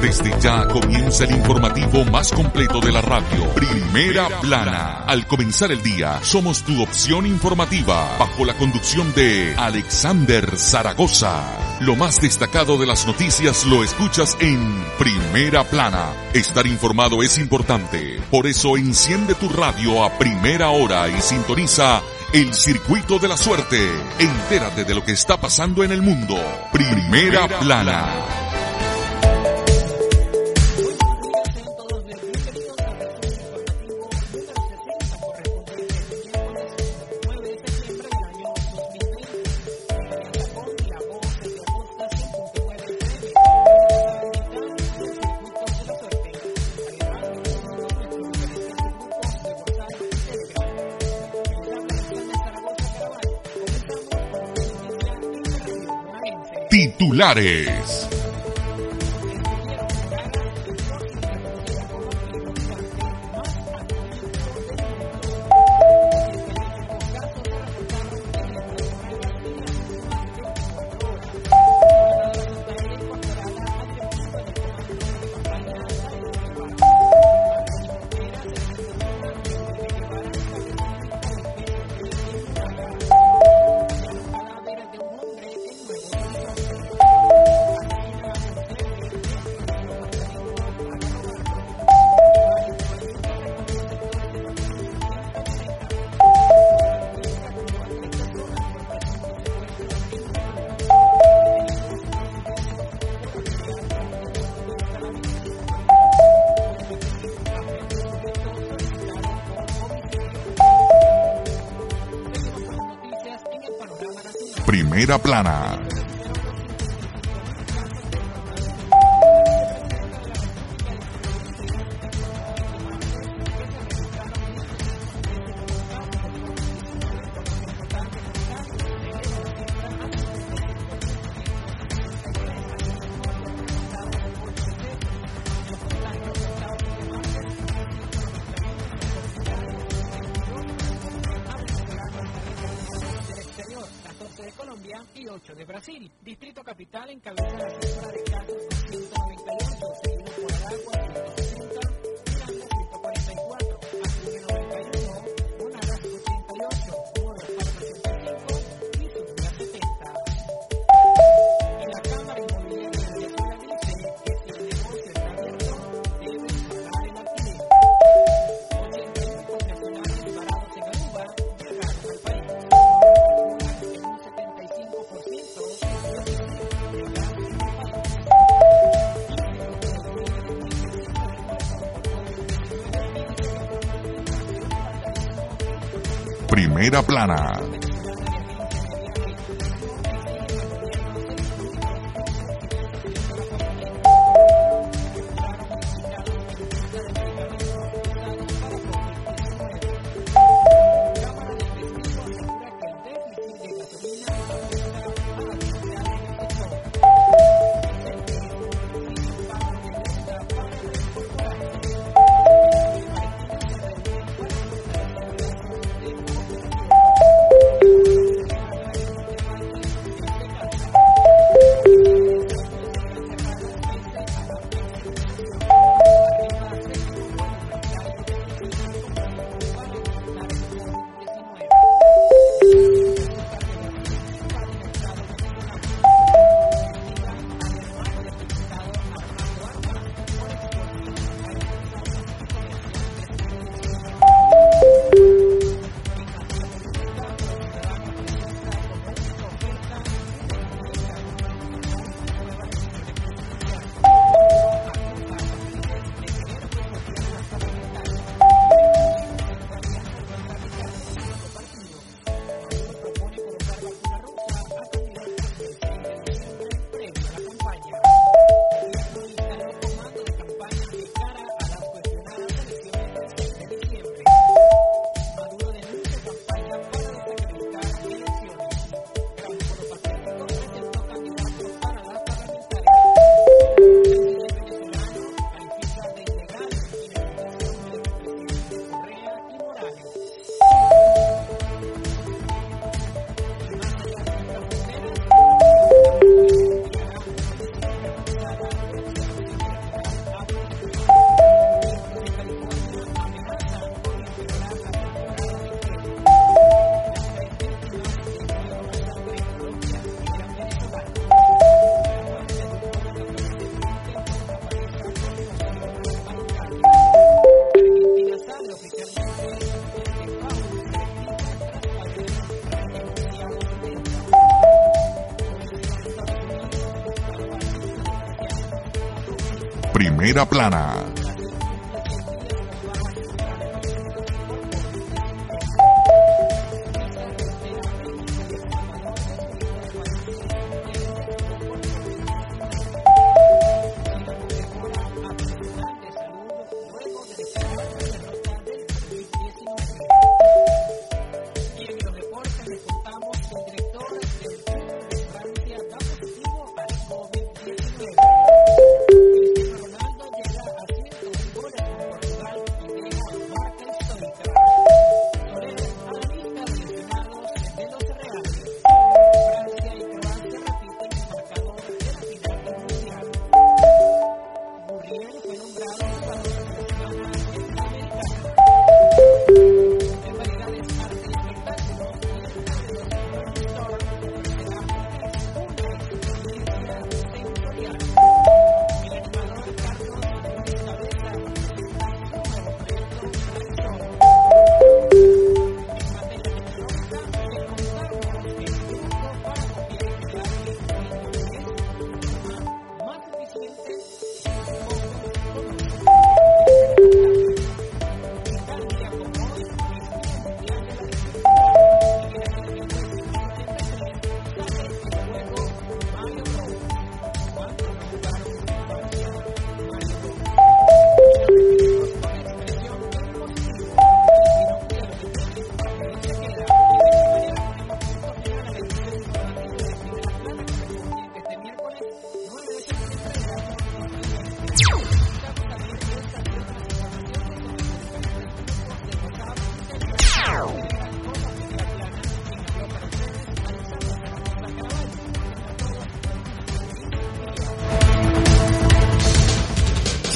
Desde ya comienza el informativo más completo de la radio. Primera plana. Al comenzar el día, somos tu opción informativa bajo la conducción de Alexander Zaragoza. Lo más destacado de las noticias lo escuchas en Primera plana. Estar informado es importante. Por eso enciende tu radio a primera hora y sintoniza el circuito de la suerte. Entérate de lo que está pasando en el mundo. Primera plana. Titulares. Plana. Y 8 de Brasil. Distrito Capital encabeza la cifra de casos con 198, seguido por Aragua, Primera plana. primera plana.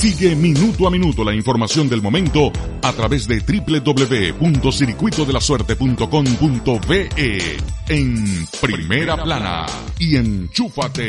Sigue minuto a minuto la información del momento a través de www.circuitodelasuerte.com.be en primera plana y enchúfate.